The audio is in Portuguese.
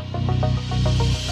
Música